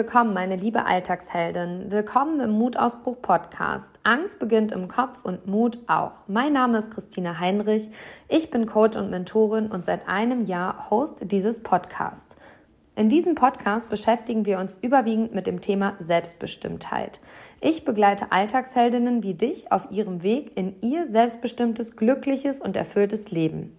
Willkommen, meine liebe Alltagsheldin. Willkommen im Mutausbruch Podcast. Angst beginnt im Kopf und Mut auch. Mein Name ist Christina Heinrich. Ich bin Coach und Mentorin und seit einem Jahr Host dieses Podcasts. In diesem Podcast beschäftigen wir uns überwiegend mit dem Thema Selbstbestimmtheit. Ich begleite Alltagsheldinnen wie dich auf ihrem Weg in ihr selbstbestimmtes, glückliches und erfülltes Leben.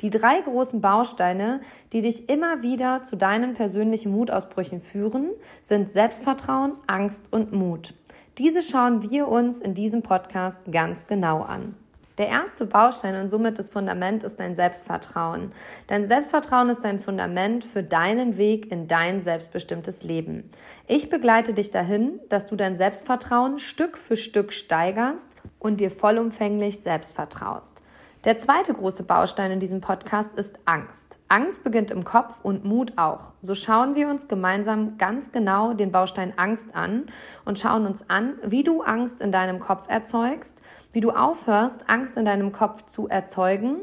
Die drei großen Bausteine, die dich immer wieder zu deinen persönlichen Mutausbrüchen führen, sind Selbstvertrauen, Angst und Mut. Diese schauen wir uns in diesem Podcast ganz genau an. Der erste Baustein und somit das Fundament ist dein Selbstvertrauen. Dein Selbstvertrauen ist dein Fundament für deinen Weg in dein selbstbestimmtes Leben. Ich begleite dich dahin, dass du dein Selbstvertrauen Stück für Stück steigerst und dir vollumfänglich selbst vertraust. Der zweite große Baustein in diesem Podcast ist Angst. Angst beginnt im Kopf und Mut auch. So schauen wir uns gemeinsam ganz genau den Baustein Angst an und schauen uns an, wie du Angst in deinem Kopf erzeugst, wie du aufhörst, Angst in deinem Kopf zu erzeugen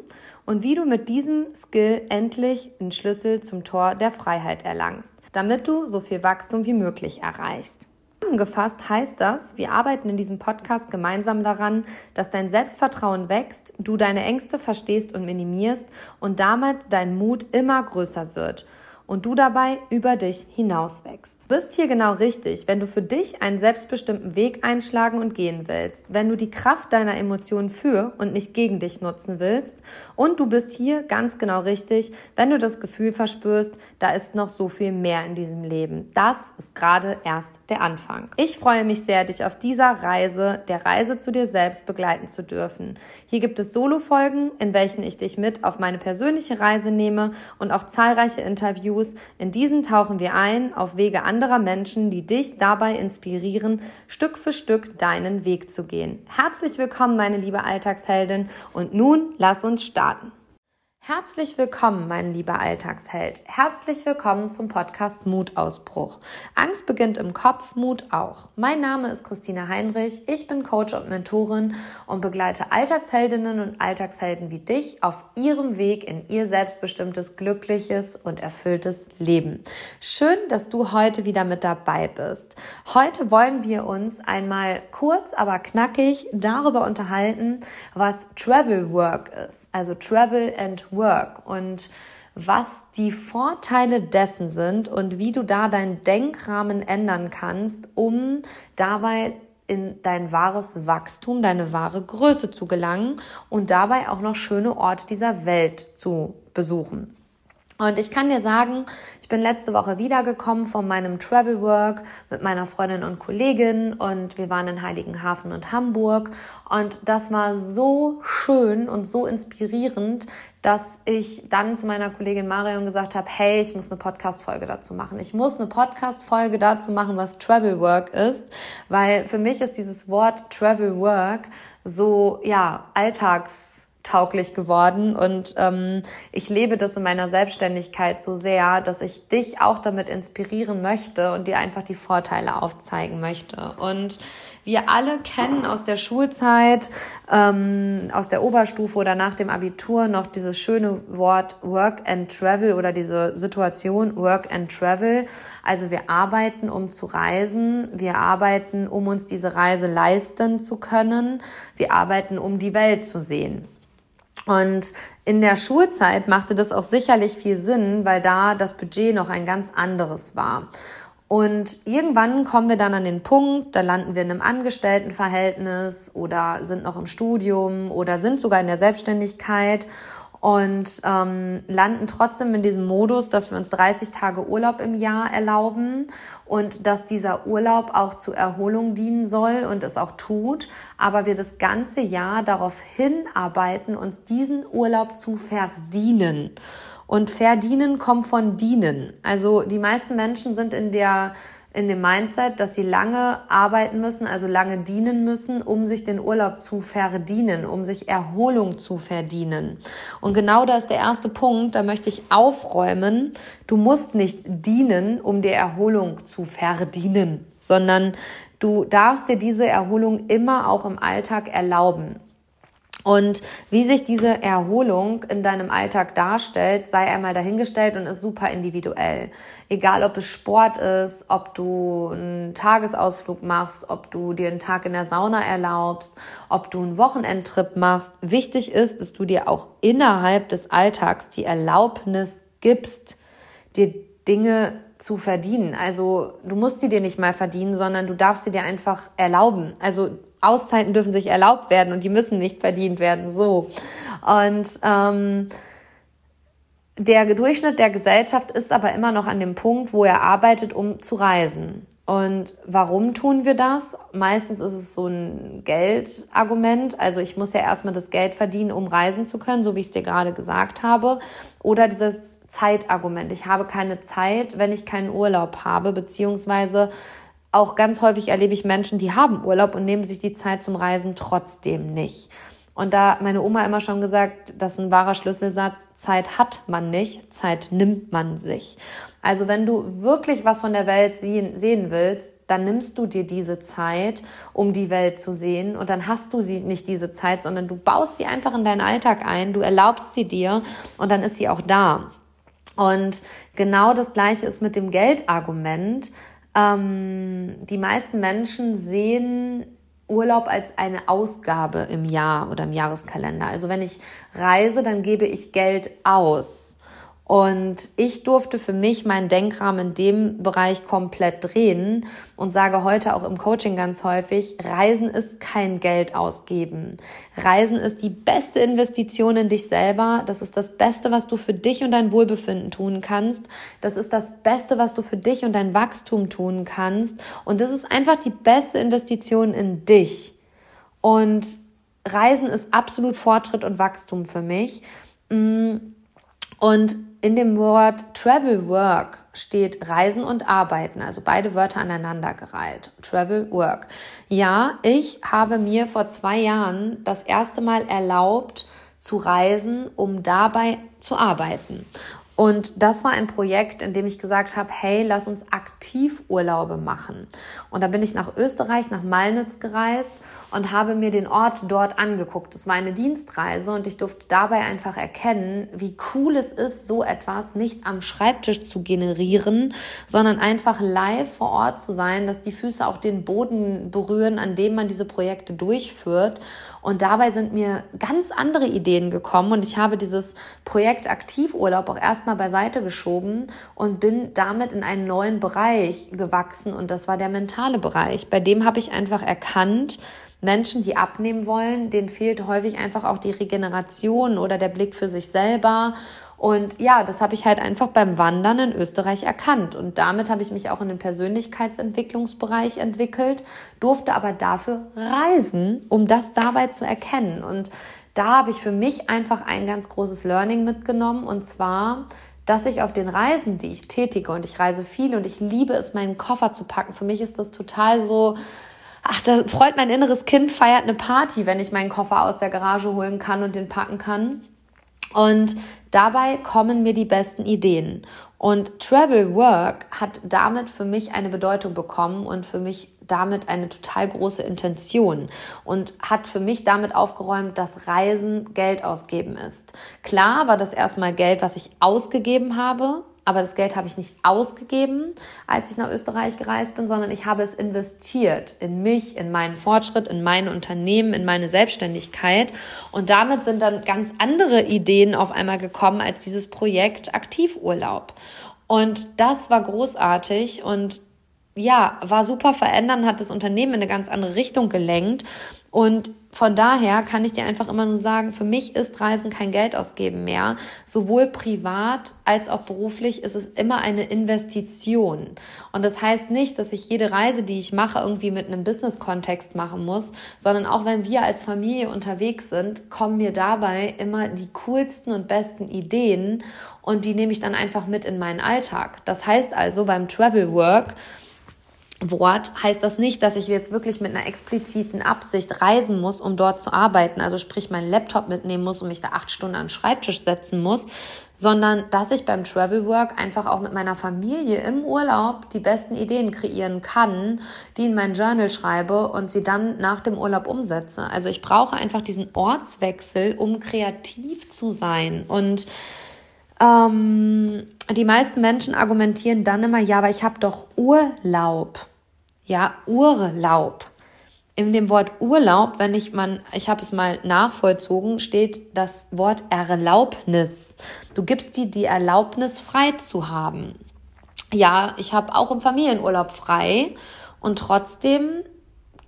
und wie du mit diesem Skill endlich den Schlüssel zum Tor der Freiheit erlangst, damit du so viel Wachstum wie möglich erreichst. Zusammengefasst heißt das, wir arbeiten in diesem Podcast gemeinsam daran, dass dein Selbstvertrauen wächst, du deine Ängste verstehst und minimierst und damit dein Mut immer größer wird und du dabei über dich hinauswächst. Du bist hier genau richtig, wenn du für dich einen selbstbestimmten Weg einschlagen und gehen willst, wenn du die Kraft deiner Emotionen für und nicht gegen dich nutzen willst und du bist hier ganz genau richtig, wenn du das Gefühl verspürst, da ist noch so viel mehr in diesem Leben. Das ist gerade erst der Anfang. Ich freue mich sehr, dich auf dieser Reise, der Reise zu dir selbst begleiten zu dürfen. Hier gibt es Solo-Folgen, in welchen ich dich mit auf meine persönliche Reise nehme und auch zahlreiche Interviews Interviews. In diesen tauchen wir ein auf Wege anderer Menschen, die dich dabei inspirieren, Stück für Stück deinen Weg zu gehen. Herzlich willkommen, meine liebe Alltagsheldin. Und nun lass uns starten. Herzlich willkommen, mein lieber Alltagsheld. Herzlich willkommen zum Podcast Mutausbruch. Angst beginnt im Kopf, Mut auch. Mein Name ist Christina Heinrich. Ich bin Coach und Mentorin und begleite Alltagsheldinnen und Alltagshelden wie dich auf ihrem Weg in ihr selbstbestimmtes, glückliches und erfülltes Leben. Schön, dass du heute wieder mit dabei bist. Heute wollen wir uns einmal kurz, aber knackig darüber unterhalten, was Travel Work ist. Also Travel and Work und was die Vorteile dessen sind und wie du da deinen Denkrahmen ändern kannst, um dabei in dein wahres Wachstum, deine wahre Größe zu gelangen und dabei auch noch schöne Orte dieser Welt zu besuchen. Und ich kann dir sagen, ich bin letzte Woche wiedergekommen von meinem Travel Work mit meiner Freundin und Kollegin und wir waren in Heiligenhafen und Hamburg und das war so schön und so inspirierend, dass ich dann zu meiner Kollegin Marion gesagt habe, hey, ich muss eine Podcast-Folge dazu machen. Ich muss eine Podcast-Folge dazu machen, was Travel Work ist, weil für mich ist dieses Wort Travel Work so, ja, alltags tauglich geworden und ähm, ich lebe das in meiner Selbstständigkeit so sehr, dass ich dich auch damit inspirieren möchte und dir einfach die Vorteile aufzeigen möchte. Und wir alle kennen aus der Schulzeit, ähm, aus der Oberstufe oder nach dem Abitur noch dieses schöne Wort Work and Travel oder diese Situation Work and Travel. Also wir arbeiten, um zu reisen. Wir arbeiten, um uns diese Reise leisten zu können. Wir arbeiten, um die Welt zu sehen. Und in der Schulzeit machte das auch sicherlich viel Sinn, weil da das Budget noch ein ganz anderes war. Und irgendwann kommen wir dann an den Punkt, da landen wir in einem Angestelltenverhältnis oder sind noch im Studium oder sind sogar in der Selbstständigkeit und ähm, landen trotzdem in diesem Modus, dass wir uns 30 Tage Urlaub im Jahr erlauben und dass dieser Urlaub auch zur Erholung dienen soll und es auch tut, aber wir das ganze Jahr darauf hinarbeiten, uns diesen Urlaub zu verdienen. Und verdienen kommt von dienen. Also die meisten Menschen sind in der in dem Mindset, dass sie lange arbeiten müssen, also lange dienen müssen, um sich den Urlaub zu verdienen, um sich Erholung zu verdienen. Und genau da ist der erste Punkt, da möchte ich aufräumen. Du musst nicht dienen, um dir Erholung zu verdienen, sondern du darfst dir diese Erholung immer auch im Alltag erlauben. Und wie sich diese Erholung in deinem Alltag darstellt, sei einmal dahingestellt und ist super individuell. Egal, ob es Sport ist, ob du einen Tagesausflug machst, ob du dir einen Tag in der Sauna erlaubst, ob du einen Wochenendtrip machst. Wichtig ist, dass du dir auch innerhalb des Alltags die Erlaubnis gibst, dir Dinge zu verdienen. Also du musst sie dir nicht mal verdienen, sondern du darfst sie dir einfach erlauben. Also Auszeiten dürfen sich erlaubt werden und die müssen nicht verdient werden. So. Und ähm, der Durchschnitt der Gesellschaft ist aber immer noch an dem Punkt, wo er arbeitet, um zu reisen. Und warum tun wir das? Meistens ist es so ein Geldargument. Also ich muss ja erstmal das Geld verdienen, um reisen zu können, so wie ich es dir gerade gesagt habe. Oder dieses Zeitargument. Ich habe keine Zeit, wenn ich keinen Urlaub habe, beziehungsweise auch ganz häufig erlebe ich Menschen, die haben Urlaub und nehmen sich die Zeit zum Reisen trotzdem nicht. Und da meine Oma immer schon gesagt, das ist ein wahrer Schlüsselsatz, Zeit hat man nicht, Zeit nimmt man sich. Also wenn du wirklich was von der Welt sehen, sehen willst, dann nimmst du dir diese Zeit, um die Welt zu sehen und dann hast du sie nicht diese Zeit, sondern du baust sie einfach in deinen Alltag ein, du erlaubst sie dir und dann ist sie auch da. Und genau das gleiche ist mit dem Geldargument. Ähm, die meisten Menschen sehen Urlaub als eine Ausgabe im Jahr oder im Jahreskalender. Also wenn ich reise, dann gebe ich Geld aus. Und ich durfte für mich meinen Denkrahmen in dem Bereich komplett drehen und sage heute auch im Coaching ganz häufig, Reisen ist kein Geld ausgeben. Reisen ist die beste Investition in dich selber. Das ist das Beste, was du für dich und dein Wohlbefinden tun kannst. Das ist das Beste, was du für dich und dein Wachstum tun kannst. Und das ist einfach die beste Investition in dich. Und Reisen ist absolut Fortschritt und Wachstum für mich. Mm. Und in dem Wort Travel Work steht Reisen und Arbeiten, also beide Wörter aneinandergereiht. Travel Work. Ja, ich habe mir vor zwei Jahren das erste Mal erlaubt zu reisen, um dabei zu arbeiten. Und das war ein Projekt, in dem ich gesagt habe, hey, lass uns aktiv Urlaube machen. Und da bin ich nach Österreich, nach Malnitz gereist und habe mir den Ort dort angeguckt. Es war eine Dienstreise und ich durfte dabei einfach erkennen, wie cool es ist, so etwas nicht am Schreibtisch zu generieren, sondern einfach live vor Ort zu sein, dass die Füße auch den Boden berühren, an dem man diese Projekte durchführt und dabei sind mir ganz andere Ideen gekommen und ich habe dieses Projekt Aktivurlaub auch erstmal beiseite geschoben und bin damit in einen neuen Bereich gewachsen und das war der mentale Bereich. Bei dem habe ich einfach erkannt, Menschen, die abnehmen wollen, denen fehlt häufig einfach auch die Regeneration oder der Blick für sich selber und ja, das habe ich halt einfach beim Wandern in Österreich erkannt. Und damit habe ich mich auch in den Persönlichkeitsentwicklungsbereich entwickelt, durfte aber dafür reisen, um das dabei zu erkennen. Und da habe ich für mich einfach ein ganz großes Learning mitgenommen. Und zwar, dass ich auf den Reisen, die ich tätige, und ich reise viel und ich liebe es, meinen Koffer zu packen. Für mich ist das total so, ach, da freut mein inneres Kind, feiert eine Party, wenn ich meinen Koffer aus der Garage holen kann und den packen kann. Und dabei kommen mir die besten Ideen. Und Travel Work hat damit für mich eine Bedeutung bekommen und für mich damit eine total große Intention und hat für mich damit aufgeräumt, dass Reisen Geld ausgeben ist. Klar war das erstmal Geld, was ich ausgegeben habe, aber das Geld habe ich nicht ausgegeben, als ich nach Österreich gereist bin, sondern ich habe es investiert in mich, in meinen Fortschritt, in mein Unternehmen, in meine Selbstständigkeit. Und damit sind dann ganz andere Ideen auf einmal gekommen als dieses Projekt Aktivurlaub. Und das war großartig und ja, war super verändern, hat das Unternehmen in eine ganz andere Richtung gelenkt. Und von daher kann ich dir einfach immer nur sagen, für mich ist Reisen kein Geld ausgeben mehr. Sowohl privat als auch beruflich ist es immer eine Investition. Und das heißt nicht, dass ich jede Reise, die ich mache, irgendwie mit einem Business-Kontext machen muss, sondern auch wenn wir als Familie unterwegs sind, kommen mir dabei immer die coolsten und besten Ideen und die nehme ich dann einfach mit in meinen Alltag. Das heißt also beim Travel Work, Wort heißt das nicht, dass ich jetzt wirklich mit einer expliziten Absicht reisen muss, um dort zu arbeiten, also sprich meinen Laptop mitnehmen muss und mich da acht Stunden an den Schreibtisch setzen muss, sondern dass ich beim Travel Work einfach auch mit meiner Familie im Urlaub die besten Ideen kreieren kann, die in mein Journal schreibe und sie dann nach dem Urlaub umsetze. Also ich brauche einfach diesen Ortswechsel, um kreativ zu sein. Und ähm, die meisten Menschen argumentieren dann immer, ja, aber ich habe doch Urlaub. Ja, Urlaub in dem Wort Urlaub, wenn ich man, ich habe es mal nachvollzogen, steht das Wort Erlaubnis. Du gibst dir die Erlaubnis, frei zu haben. Ja, ich habe auch im Familienurlaub frei und trotzdem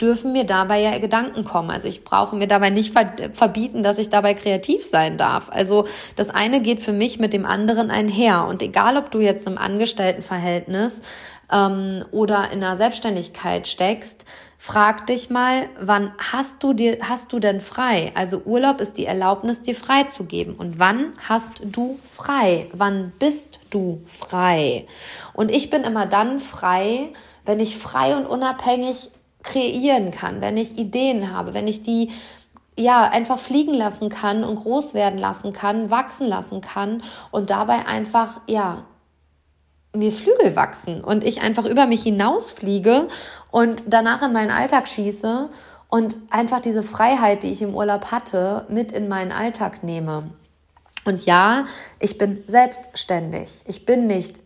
dürfen mir dabei ja Gedanken kommen. Also ich brauche mir dabei nicht verbieten, dass ich dabei kreativ sein darf. Also das eine geht für mich mit dem anderen einher. Und egal, ob du jetzt im Angestelltenverhältnis ähm, oder in einer Selbstständigkeit steckst, Frag dich mal, wann hast du dir, hast du denn frei? Also Urlaub ist die Erlaubnis, dir frei zu geben. Und wann hast du frei? Wann bist du frei? Und ich bin immer dann frei, wenn ich frei und unabhängig kreieren kann, wenn ich Ideen habe, wenn ich die ja, einfach fliegen lassen kann und groß werden lassen kann, wachsen lassen kann und dabei einfach, ja, mir Flügel wachsen und ich einfach über mich hinausfliege und danach in meinen Alltag schieße und einfach diese Freiheit, die ich im Urlaub hatte, mit in meinen Alltag nehme. Und ja, ich bin selbstständig. Ich bin nicht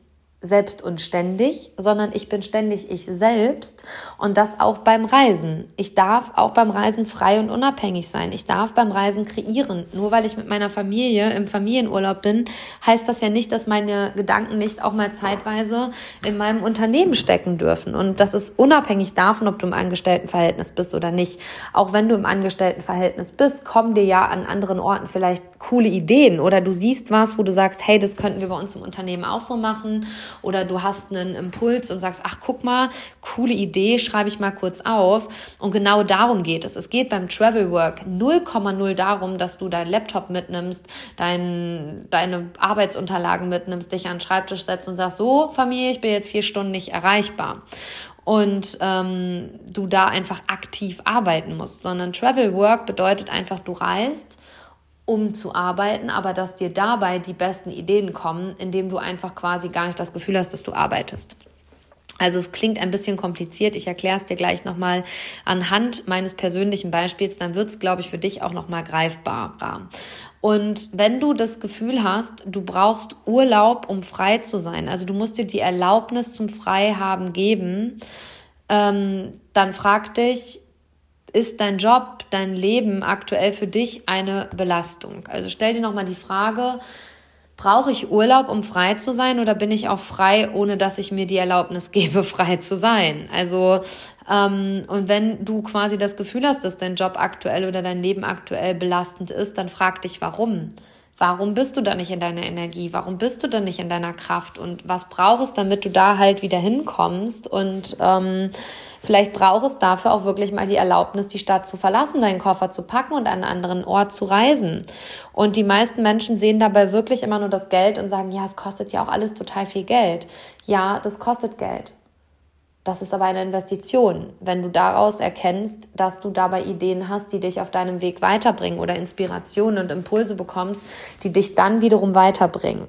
selbst und ständig, sondern ich bin ständig ich selbst und das auch beim Reisen. Ich darf auch beim Reisen frei und unabhängig sein. Ich darf beim Reisen kreieren. Nur weil ich mit meiner Familie im Familienurlaub bin, heißt das ja nicht, dass meine Gedanken nicht auch mal zeitweise in meinem Unternehmen stecken dürfen. Und das ist unabhängig davon, ob du im Angestelltenverhältnis bist oder nicht. Auch wenn du im Angestelltenverhältnis bist, kommen dir ja an anderen Orten vielleicht coole Ideen oder du siehst was, wo du sagst, hey, das könnten wir bei uns im Unternehmen auch so machen oder du hast einen Impuls und sagst, ach guck mal, coole Idee, schreibe ich mal kurz auf und genau darum geht es. Es geht beim Travel Work 0,0 darum, dass du deinen Laptop mitnimmst, dein, deine Arbeitsunterlagen mitnimmst, dich an den Schreibtisch setzt und sagst, so Familie, ich bin jetzt vier Stunden nicht erreichbar und ähm, du da einfach aktiv arbeiten musst, sondern Travel Work bedeutet einfach, du reist um zu arbeiten, aber dass dir dabei die besten Ideen kommen, indem du einfach quasi gar nicht das Gefühl hast, dass du arbeitest. Also es klingt ein bisschen kompliziert. Ich erkläre es dir gleich nochmal anhand meines persönlichen Beispiels. Dann wird es, glaube ich, für dich auch nochmal greifbarer. Und wenn du das Gefühl hast, du brauchst Urlaub, um frei zu sein, also du musst dir die Erlaubnis zum Freihaben geben, ähm, dann frag dich, ist dein Job, dein Leben aktuell für dich eine Belastung? Also stell dir nochmal die Frage, brauche ich Urlaub, um frei zu sein oder bin ich auch frei, ohne dass ich mir die Erlaubnis gebe, frei zu sein? Also, ähm, und wenn du quasi das Gefühl hast, dass dein Job aktuell oder dein Leben aktuell belastend ist, dann frag dich, warum? Warum bist du da nicht in deiner Energie? Warum bist du da nicht in deiner Kraft? Und was brauchst du, damit du da halt wieder hinkommst? Und ähm, vielleicht braucht es dafür auch wirklich mal die Erlaubnis, die Stadt zu verlassen, deinen Koffer zu packen und an einen anderen Ort zu reisen. Und die meisten Menschen sehen dabei wirklich immer nur das Geld und sagen, ja, es kostet ja auch alles total viel Geld. Ja, das kostet Geld. Das ist aber eine Investition. Wenn du daraus erkennst, dass du dabei Ideen hast, die dich auf deinem Weg weiterbringen oder Inspirationen und Impulse bekommst, die dich dann wiederum weiterbringen.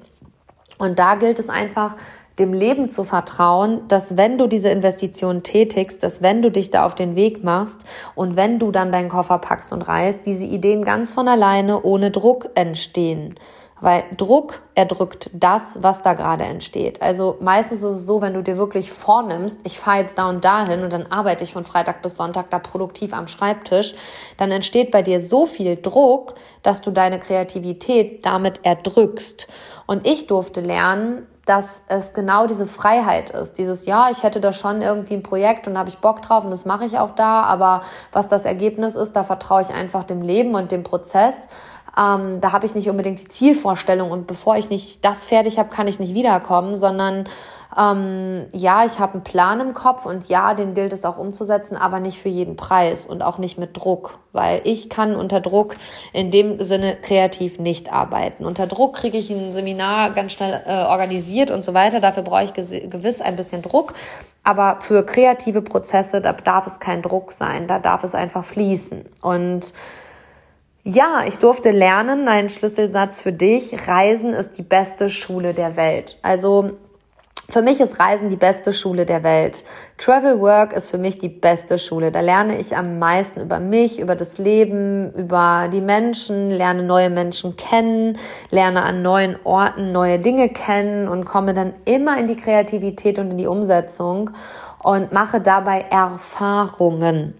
Und da gilt es einfach, dem Leben zu vertrauen, dass wenn du diese Investition tätigst, dass wenn du dich da auf den Weg machst und wenn du dann deinen Koffer packst und reist, diese Ideen ganz von alleine ohne Druck entstehen. Weil Druck erdrückt das, was da gerade entsteht. Also meistens ist es so, wenn du dir wirklich vornimmst, ich fahre jetzt da und dahin und dann arbeite ich von Freitag bis Sonntag da produktiv am Schreibtisch, dann entsteht bei dir so viel Druck, dass du deine Kreativität damit erdrückst. Und ich durfte lernen, dass es genau diese Freiheit ist. Dieses, ja, ich hätte da schon irgendwie ein Projekt und habe ich Bock drauf und das mache ich auch da, aber was das Ergebnis ist, da vertraue ich einfach dem Leben und dem Prozess. Ähm, da habe ich nicht unbedingt die Zielvorstellung und bevor ich nicht das fertig habe, kann ich nicht wiederkommen, sondern ähm, ja, ich habe einen Plan im Kopf und ja, den gilt es auch umzusetzen, aber nicht für jeden Preis und auch nicht mit Druck, weil ich kann unter Druck in dem Sinne kreativ nicht arbeiten. Unter Druck kriege ich ein Seminar ganz schnell äh, organisiert und so weiter. Dafür brauche ich gewiss ein bisschen Druck. Aber für kreative Prozesse, da darf es kein Druck sein, da darf es einfach fließen. Und Ja, ich durfte lernen, ein Schlüsselsatz für dich. Reisen ist die beste Schule der Welt. Also für mich ist Reisen die beste Schule der Welt. Travel Work ist für mich die beste Schule. Da lerne ich am meisten über mich, über das Leben, über die Menschen, lerne neue Menschen kennen, lerne an neuen Orten neue Dinge kennen und komme dann immer in die Kreativität und in die Umsetzung und mache dabei Erfahrungen.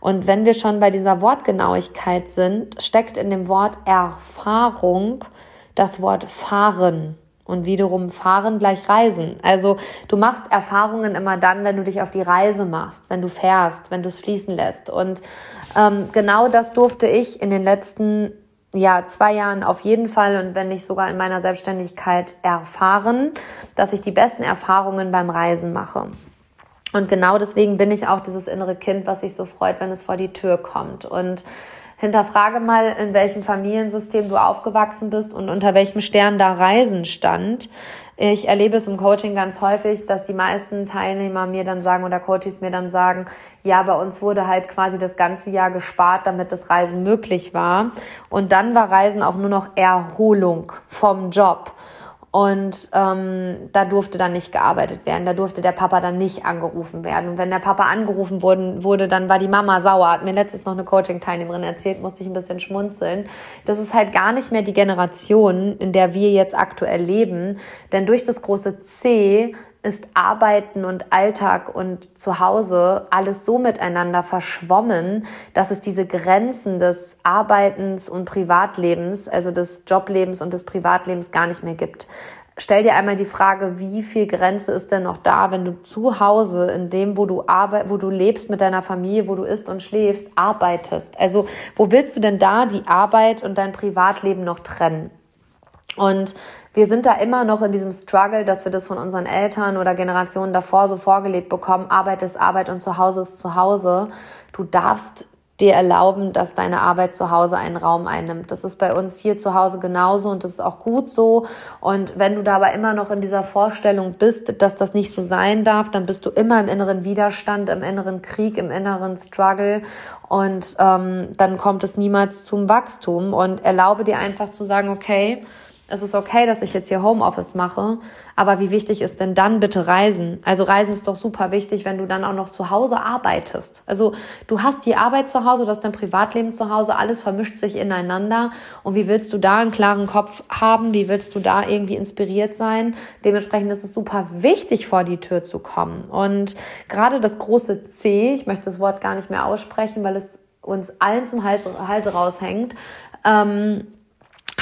Und wenn wir schon bei dieser Wortgenauigkeit sind, steckt in dem Wort Erfahrung das Wort fahren und wiederum fahren gleich reisen. Also du machst Erfahrungen immer dann, wenn du dich auf die Reise machst, wenn du fährst, wenn du es fließen lässt. Und ähm, genau das durfte ich in den letzten ja, zwei Jahren auf jeden Fall und wenn nicht sogar in meiner Selbstständigkeit erfahren, dass ich die besten Erfahrungen beim Reisen mache. Und genau deswegen bin ich auch dieses innere Kind, was sich so freut, wenn es vor die Tür kommt. Und Hinterfrage mal, in welchem Familiensystem du aufgewachsen bist und unter welchem Stern da Reisen stand. Ich erlebe es im Coaching ganz häufig, dass die meisten Teilnehmer mir dann sagen oder Coaches mir dann sagen, ja, bei uns wurde halt quasi das ganze Jahr gespart, damit das Reisen möglich war. Und dann war Reisen auch nur noch Erholung vom Job. Und ähm, da durfte dann nicht gearbeitet werden. Da durfte der Papa dann nicht angerufen werden. Und wenn der Papa angerufen wurde, wurde dann war die Mama sauer. Hat mir letztens noch eine Coaching-Teilnehmerin erzählt, musste ich ein bisschen schmunzeln. Das ist halt gar nicht mehr die Generation, in der wir jetzt aktuell leben. Denn durch das große C ist Arbeiten und Alltag und Zuhause alles so miteinander verschwommen, dass es diese Grenzen des Arbeitens und Privatlebens, also des Joblebens und des Privatlebens gar nicht mehr gibt. Stell dir einmal die Frage, wie viel Grenze ist denn noch da, wenn du zu Hause, in dem, wo du arbeit, wo du lebst mit deiner Familie, wo du isst und schläfst, arbeitest? Also, wo willst du denn da die Arbeit und dein Privatleben noch trennen? Und wir sind da immer noch in diesem Struggle, dass wir das von unseren Eltern oder Generationen davor so vorgelebt bekommen. Arbeit ist Arbeit und zu Hause ist zu Hause. Du darfst dir erlauben, dass deine Arbeit zu Hause einen Raum einnimmt. Das ist bei uns hier zu Hause genauso und das ist auch gut so. Und wenn du dabei immer noch in dieser Vorstellung bist, dass das nicht so sein darf, dann bist du immer im inneren Widerstand, im inneren Krieg, im inneren Struggle und ähm, dann kommt es niemals zum Wachstum. Und erlaube dir einfach zu sagen, okay, es ist okay, dass ich jetzt hier Homeoffice mache, aber wie wichtig ist denn dann bitte Reisen? Also Reisen ist doch super wichtig, wenn du dann auch noch zu Hause arbeitest. Also du hast die Arbeit zu Hause, du hast dein Privatleben zu Hause, alles vermischt sich ineinander. Und wie willst du da einen klaren Kopf haben? Wie willst du da irgendwie inspiriert sein? Dementsprechend ist es super wichtig, vor die Tür zu kommen. Und gerade das große C, ich möchte das Wort gar nicht mehr aussprechen, weil es uns allen zum Hals, Halse raushängt, ähm,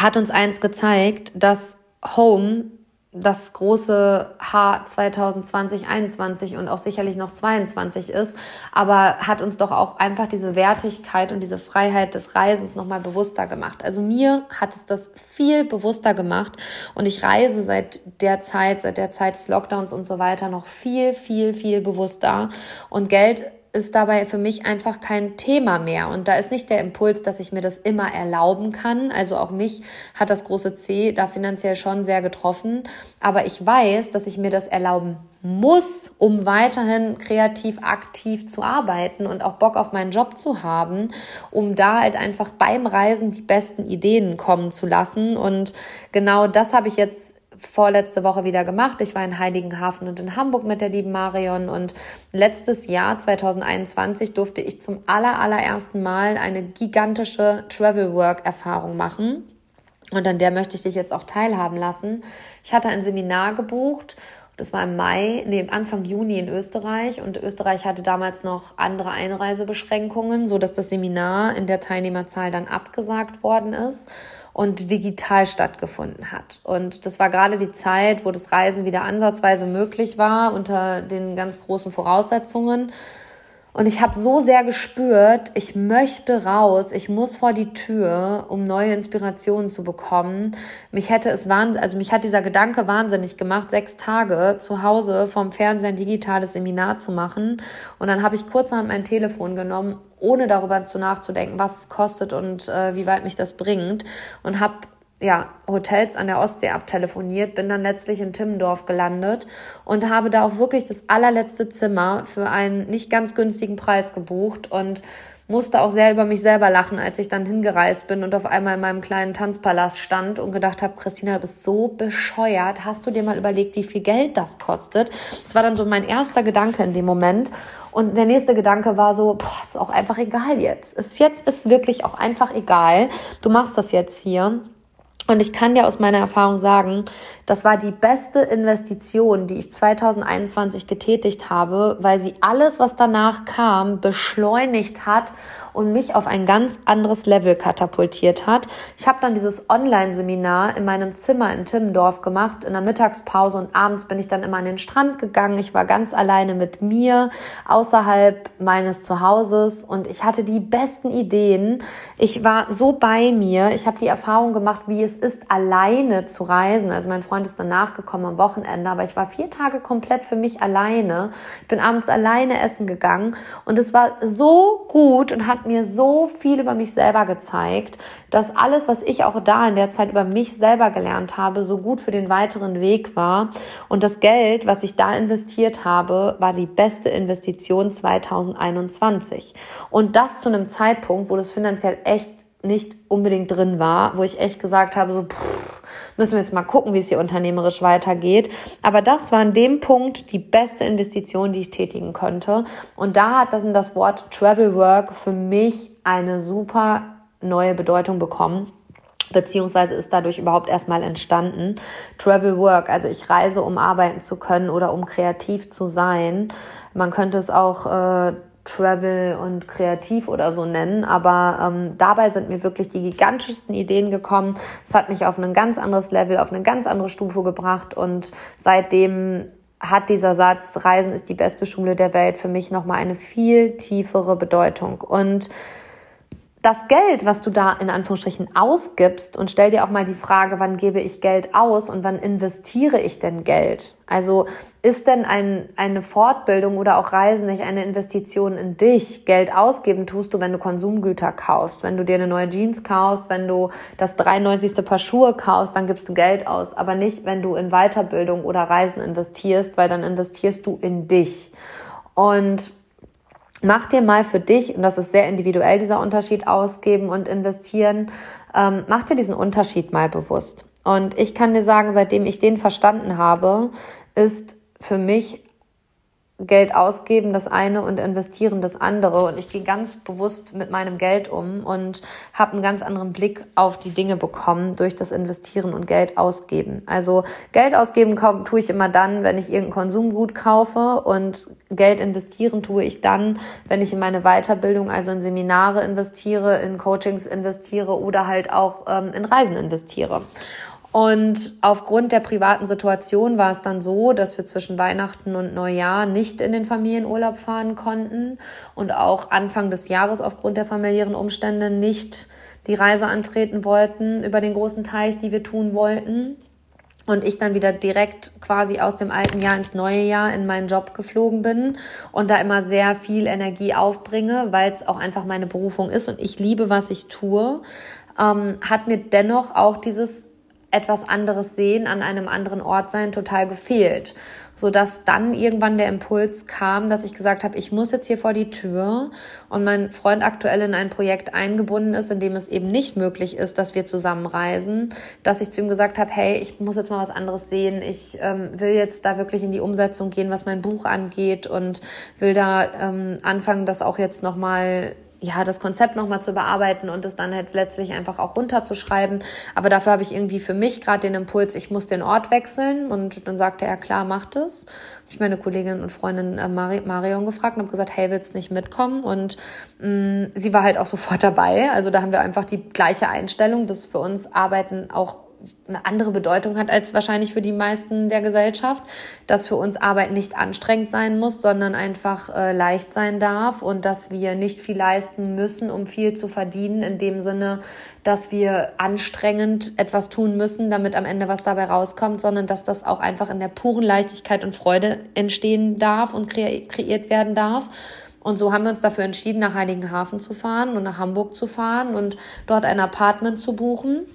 hat uns eins gezeigt, dass Home das große H 2020, 21 und auch sicherlich noch 22 ist, aber hat uns doch auch einfach diese Wertigkeit und diese Freiheit des Reisens nochmal bewusster gemacht. Also mir hat es das viel bewusster gemacht und ich reise seit der Zeit, seit der Zeit des Lockdowns und so weiter noch viel, viel, viel bewusster und Geld ist dabei für mich einfach kein Thema mehr. Und da ist nicht der Impuls, dass ich mir das immer erlauben kann. Also auch mich hat das große C da finanziell schon sehr getroffen. Aber ich weiß, dass ich mir das erlauben muss, um weiterhin kreativ aktiv zu arbeiten und auch Bock auf meinen Job zu haben, um da halt einfach beim Reisen die besten Ideen kommen zu lassen. Und genau das habe ich jetzt vorletzte Woche wieder gemacht. Ich war in Heiligenhafen und in Hamburg mit der lieben Marion und letztes Jahr 2021 durfte ich zum aller allerersten Mal eine gigantische Travel Work Erfahrung machen. Und an der möchte ich dich jetzt auch teilhaben lassen. Ich hatte ein Seminar gebucht das war im Mai, nee, Anfang Juni in Österreich und Österreich hatte damals noch andere Einreisebeschränkungen, so dass das Seminar in der Teilnehmerzahl dann abgesagt worden ist und digital stattgefunden hat. Und das war gerade die Zeit, wo das Reisen wieder ansatzweise möglich war unter den ganz großen Voraussetzungen. Und ich habe so sehr gespürt, ich möchte raus, ich muss vor die Tür, um neue Inspirationen zu bekommen. Mich hätte es wahnsinnig, also mich hat dieser Gedanke wahnsinnig gemacht, sechs Tage zu Hause vom Fernseher ein digitales Seminar zu machen. Und dann habe ich kurzerhand mein Telefon genommen, ohne darüber zu nachzudenken, was es kostet und äh, wie weit mich das bringt. Und habe ja, Hotels an der Ostsee abtelefoniert, bin dann letztlich in Timmendorf gelandet und habe da auch wirklich das allerletzte Zimmer für einen nicht ganz günstigen Preis gebucht und musste auch sehr über mich selber lachen, als ich dann hingereist bin und auf einmal in meinem kleinen Tanzpalast stand und gedacht habe, Christina, du bist so bescheuert. Hast du dir mal überlegt, wie viel Geld das kostet? Das war dann so mein erster Gedanke in dem Moment. Und der nächste Gedanke war so, boah, ist auch einfach egal jetzt. Ist jetzt ist wirklich auch einfach egal. Du machst das jetzt hier. Und ich kann dir aus meiner Erfahrung sagen, das war die beste Investition, die ich 2021 getätigt habe, weil sie alles, was danach kam, beschleunigt hat und mich auf ein ganz anderes Level katapultiert hat. Ich habe dann dieses Online-Seminar in meinem Zimmer in Timmendorf gemacht, in der Mittagspause und abends bin ich dann immer an den Strand gegangen. Ich war ganz alleine mit mir außerhalb meines Zuhauses und ich hatte die besten Ideen. Ich war so bei mir. Ich habe die Erfahrung gemacht, wie es ist, alleine zu reisen. Also mein Freund ist dann nachgekommen am Wochenende, aber ich war vier Tage komplett für mich alleine. Ich bin abends alleine essen gegangen und es war so gut und hat mir so viel über mich selber gezeigt, dass alles, was ich auch da in der Zeit über mich selber gelernt habe, so gut für den weiteren Weg war. Und das Geld, was ich da investiert habe, war die beste Investition 2021. Und das zu einem Zeitpunkt, wo das finanziell echt nicht unbedingt drin war, wo ich echt gesagt habe, so pff, müssen wir jetzt mal gucken, wie es hier unternehmerisch weitergeht. Aber das war an dem Punkt die beste Investition, die ich tätigen konnte. Und da hat das, das Wort Travel Work für mich eine super neue Bedeutung bekommen beziehungsweise ist dadurch überhaupt erstmal entstanden. Travel Work, also ich reise, um arbeiten zu können oder um kreativ zu sein. Man könnte es auch äh, Travel und kreativ oder so nennen, aber ähm, dabei sind mir wirklich die gigantischsten Ideen gekommen. Es hat mich auf ein ganz anderes Level, auf eine ganz andere Stufe gebracht und seitdem hat dieser Satz Reisen ist die beste Schule der Welt für mich nochmal eine viel tiefere Bedeutung und das Geld, was du da in Anführungsstrichen ausgibst und stell dir auch mal die Frage, wann gebe ich Geld aus und wann investiere ich denn Geld? Also ist denn ein, eine Fortbildung oder auch Reisen nicht eine Investition in dich? Geld ausgeben tust du, wenn du Konsumgüter kaufst, wenn du dir eine neue Jeans kaufst, wenn du das 93. Paar Schuhe kaufst, dann gibst du Geld aus, aber nicht, wenn du in Weiterbildung oder Reisen investierst, weil dann investierst du in dich. Und mach dir mal für dich, und das ist sehr individuell, dieser Unterschied ausgeben und investieren, ähm, mach dir diesen Unterschied mal bewusst. Und ich kann dir sagen, seitdem ich den verstanden habe, ist für mich Geld ausgeben das eine und investieren das andere. Und ich gehe ganz bewusst mit meinem Geld um und habe einen ganz anderen Blick auf die Dinge bekommen durch das Investieren und Geld ausgeben. Also Geld ausgeben tue ich immer dann, wenn ich irgendein Konsumgut kaufe und Geld investieren tue ich dann, wenn ich in meine Weiterbildung, also in Seminare investiere, in Coachings investiere oder halt auch ähm, in Reisen investiere. Und aufgrund der privaten Situation war es dann so, dass wir zwischen Weihnachten und Neujahr nicht in den Familienurlaub fahren konnten und auch Anfang des Jahres aufgrund der familiären Umstände nicht die Reise antreten wollten über den großen Teich, die wir tun wollten. Und ich dann wieder direkt quasi aus dem alten Jahr ins neue Jahr in meinen Job geflogen bin und da immer sehr viel Energie aufbringe, weil es auch einfach meine Berufung ist und ich liebe, was ich tue, ähm, hat mir dennoch auch dieses etwas anderes sehen, an einem anderen Ort sein, total gefehlt. So dass dann irgendwann der Impuls kam, dass ich gesagt habe, ich muss jetzt hier vor die Tür und mein Freund aktuell in ein Projekt eingebunden ist, in dem es eben nicht möglich ist, dass wir zusammen reisen, dass ich zu ihm gesagt habe, hey, ich muss jetzt mal was anderes sehen. Ich ähm, will jetzt da wirklich in die Umsetzung gehen, was mein Buch angeht und will da ähm, anfangen, das auch jetzt nochmal ja, das Konzept nochmal zu bearbeiten und es dann halt letztlich einfach auch runterzuschreiben. Aber dafür habe ich irgendwie für mich gerade den Impuls, ich muss den Ort wechseln. Und dann sagte er, klar, macht es. Ich meine Kollegin und Freundin äh, Marion gefragt und habe gesagt, hey, willst nicht mitkommen? Und mh, mm, sie war halt auch sofort dabei. Also da haben wir einfach die gleiche Einstellung, dass für uns Arbeiten auch eine andere Bedeutung hat als wahrscheinlich für die meisten der Gesellschaft, dass für uns Arbeit nicht anstrengend sein muss, sondern einfach äh, leicht sein darf und dass wir nicht viel leisten müssen, um viel zu verdienen, in dem Sinne, dass wir anstrengend etwas tun müssen, damit am Ende was dabei rauskommt, sondern dass das auch einfach in der puren Leichtigkeit und Freude entstehen darf und kre kreiert werden darf. Und so haben wir uns dafür entschieden, nach Heiligenhafen zu fahren und nach Hamburg zu fahren und dort ein Apartment zu buchen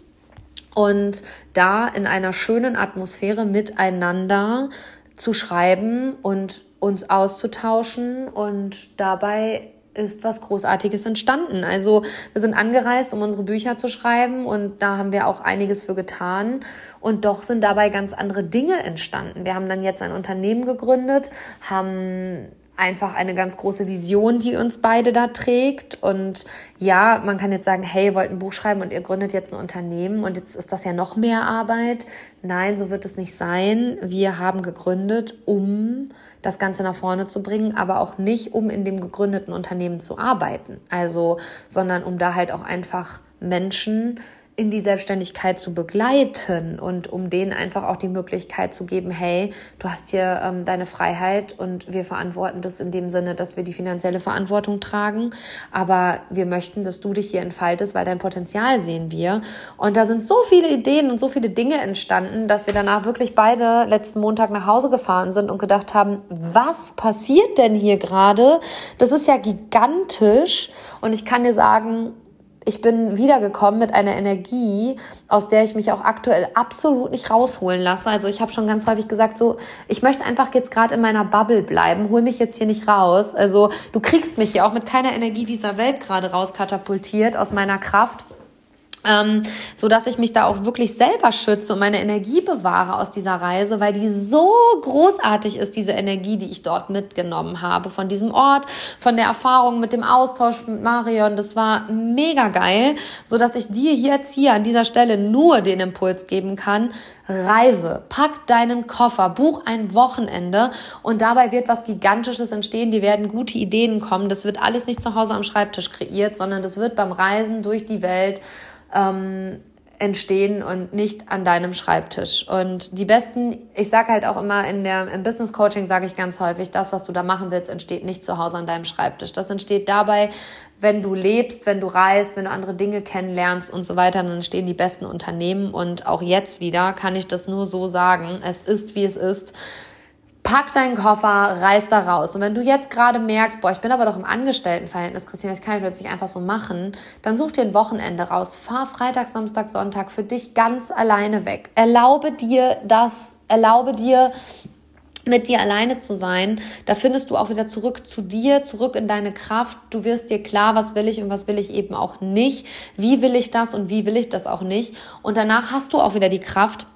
und da in einer schönen Atmosphäre miteinander zu schreiben und uns auszutauschen und dabei ist was Großartiges entstanden. Also wir sind angereist, um unsere Bücher zu schreiben und da haben wir auch einiges für getan. Und doch sind dabei ganz andere Dinge entstanden. Wir haben dann jetzt ein Unternehmen gegründet, haben einfach eine ganz große Vision, die uns beide da trägt. Und ja, man kann jetzt sagen, hey, ihr wollt ein Buch schreiben und ihr gründet jetzt ein Unternehmen und jetzt ist das ja noch mehr Arbeit. Nein, so wird es nicht sein. Wir haben gegründet, um das Ganze nach vorne zu bringen, aber auch nicht, um in dem gegründeten Unternehmen zu arbeiten. Also, sondern um da halt auch einfach Menschen in die Selbstständigkeit zu begleiten und um denen einfach auch die Möglichkeit zu geben, hey, du hast hier ähm, deine Freiheit und wir verantworten das in dem Sinne, dass wir die finanzielle Verantwortung tragen, aber wir möchten, dass du dich hier entfaltest, weil dein Potenzial sehen wir. Und da sind so viele Ideen und so viele Dinge entstanden, dass wir danach wirklich beide letzten Montag nach Hause gefahren sind und gedacht haben, was passiert denn hier gerade? Das ist ja gigantisch und ich kann dir sagen, ich bin wiedergekommen mit einer Energie, aus der ich mich auch aktuell absolut nicht rausholen lasse. Also ich habe schon ganz häufig gesagt, so, ich möchte einfach jetzt gerade in meiner Bubble bleiben, hol mich jetzt hier nicht raus. Also du kriegst mich hier auch mit keiner Energie dieser Welt gerade rauskatapultiert aus meiner Kraft ähm, so dass ich mich da auch wirklich selber schütze und meine Energie bewahre aus dieser Reise, weil die so großartig ist, diese Energie, die ich dort mitgenommen habe, von diesem Ort, von der Erfahrung mit dem Austausch mit Marion. Das war mega geil, so dass ich dir jetzt hier an dieser Stelle nur den Impuls geben kann. Reise, pack deinen Koffer, buch ein Wochenende und dabei wird was Gigantisches entstehen. Die werden gute Ideen kommen. Das wird alles nicht zu Hause am Schreibtisch kreiert, sondern das wird beim Reisen durch die Welt ähm, entstehen und nicht an deinem Schreibtisch. Und die besten, ich sage halt auch immer in der im Business Coaching sage ich ganz häufig, das was du da machen willst, entsteht nicht zu Hause an deinem Schreibtisch. Das entsteht dabei, wenn du lebst, wenn du reist, wenn du andere Dinge kennenlernst und so weiter, dann entstehen die besten Unternehmen und auch jetzt wieder kann ich das nur so sagen, es ist wie es ist pack deinen Koffer, reiß da raus. Und wenn du jetzt gerade merkst, boah, ich bin aber doch im Angestelltenverhältnis, Christine, das kann ich jetzt nicht einfach so machen, dann such dir ein Wochenende raus. Fahr Freitag, Samstag, Sonntag für dich ganz alleine weg. Erlaube dir das, erlaube dir, mit dir alleine zu sein, da findest du auch wieder zurück zu dir, zurück in deine Kraft. Du wirst dir klar, was will ich und was will ich eben auch nicht. Wie will ich das und wie will ich das auch nicht. Und danach hast du auch wieder die Kraft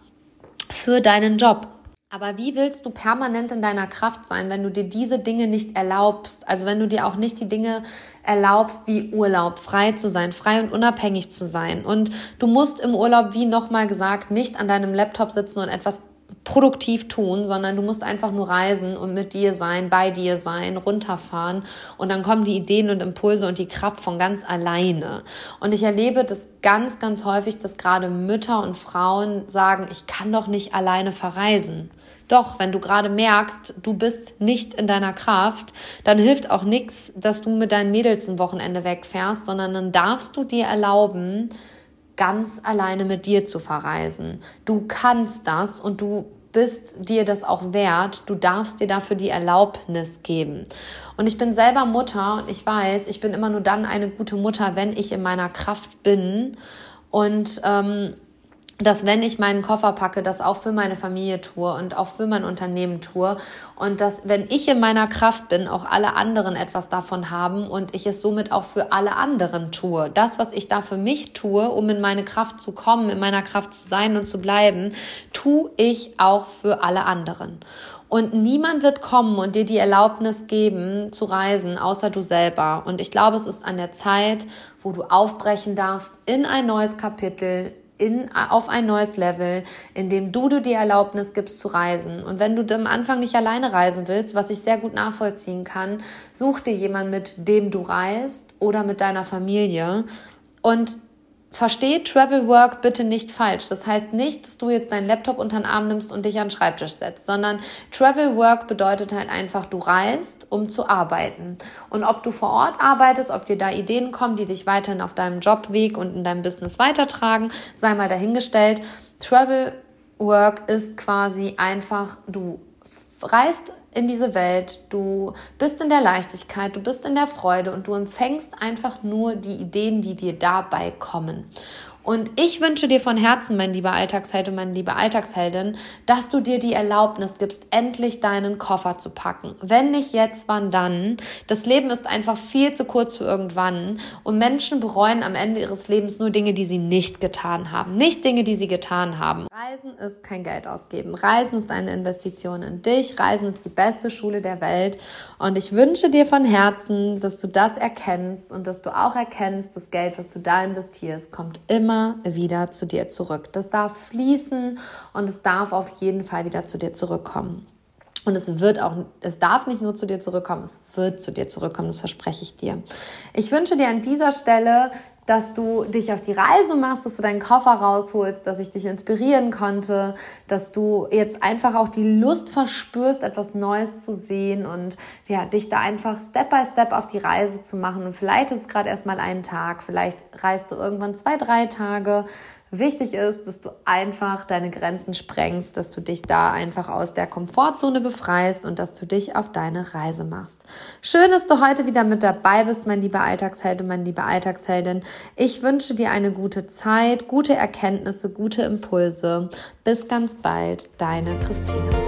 für deinen Job. Aber wie willst du permanent in deiner Kraft sein, wenn du dir diese Dinge nicht erlaubst? Also wenn du dir auch nicht die Dinge erlaubst, wie Urlaub, frei zu sein, frei und unabhängig zu sein. Und du musst im Urlaub, wie nochmal gesagt, nicht an deinem Laptop sitzen und etwas produktiv tun, sondern du musst einfach nur reisen und mit dir sein, bei dir sein, runterfahren und dann kommen die Ideen und Impulse und die Kraft von ganz alleine. Und ich erlebe das ganz, ganz häufig, dass gerade Mütter und Frauen sagen, ich kann doch nicht alleine verreisen. Doch, wenn du gerade merkst, du bist nicht in deiner Kraft, dann hilft auch nichts, dass du mit deinen Mädels ein Wochenende wegfährst, sondern dann darfst du dir erlauben, ganz alleine mit dir zu verreisen. Du kannst das und du bist dir das auch wert. Du darfst dir dafür die Erlaubnis geben. Und ich bin selber Mutter und ich weiß, ich bin immer nur dann eine gute Mutter, wenn ich in meiner Kraft bin. Und ähm, dass wenn ich meinen Koffer packe, das auch für meine Familie tue und auch für mein Unternehmen tue und dass wenn ich in meiner Kraft bin, auch alle anderen etwas davon haben und ich es somit auch für alle anderen tue. Das, was ich da für mich tue, um in meine Kraft zu kommen, in meiner Kraft zu sein und zu bleiben, tue ich auch für alle anderen. Und niemand wird kommen und dir die Erlaubnis geben, zu reisen, außer du selber. Und ich glaube, es ist an der Zeit, wo du aufbrechen darfst in ein neues Kapitel, in, auf ein neues Level, in dem du, die Erlaubnis gibst zu reisen. Und wenn du am Anfang nicht alleine reisen willst, was ich sehr gut nachvollziehen kann, such dir jemanden, mit dem du reist oder mit deiner Familie und Versteh Travel Work bitte nicht falsch. Das heißt nicht, dass du jetzt deinen Laptop unter den Arm nimmst und dich an den Schreibtisch setzt, sondern Travel Work bedeutet halt einfach, du reist, um zu arbeiten. Und ob du vor Ort arbeitest, ob dir da Ideen kommen, die dich weiterhin auf deinem Jobweg und in deinem Business weitertragen, sei mal dahingestellt. Travel Work ist quasi einfach, du reist in diese Welt, du bist in der Leichtigkeit, du bist in der Freude und du empfängst einfach nur die Ideen, die dir dabei kommen. Und ich wünsche dir von Herzen, mein lieber Alltagsheld und meine liebe Alltagsheldin, dass du dir die Erlaubnis gibst, endlich deinen Koffer zu packen. Wenn nicht jetzt, wann dann? Das Leben ist einfach viel zu kurz für irgendwann und Menschen bereuen am Ende ihres Lebens nur Dinge, die sie nicht getan haben, nicht Dinge, die sie getan haben. Reisen ist kein Geld ausgeben. Reisen ist eine Investition in dich. Reisen ist die beste Schule der Welt. Und ich wünsche dir von Herzen, dass du das erkennst und dass du auch erkennst, das Geld, was du da investierst, kommt immer immer wieder zu dir zurück. Das darf fließen und es darf auf jeden Fall wieder zu dir zurückkommen. Und es wird auch, es darf nicht nur zu dir zurückkommen, es wird zu dir zurückkommen, das verspreche ich dir. Ich wünsche dir an dieser Stelle dass du dich auf die Reise machst, dass du deinen Koffer rausholst, dass ich dich inspirieren konnte, dass du jetzt einfach auch die Lust verspürst, etwas Neues zu sehen und ja, dich da einfach Step by Step auf die Reise zu machen. Und vielleicht ist es gerade erstmal ein Tag, vielleicht reist du irgendwann zwei, drei Tage, Wichtig ist, dass du einfach deine Grenzen sprengst, dass du dich da einfach aus der Komfortzone befreist und dass du dich auf deine Reise machst. Schön, dass du heute wieder mit dabei bist, mein lieber Alltagsheld und meine liebe Alltagsheldin. Ich wünsche dir eine gute Zeit, gute Erkenntnisse, gute Impulse. Bis ganz bald, deine Christine.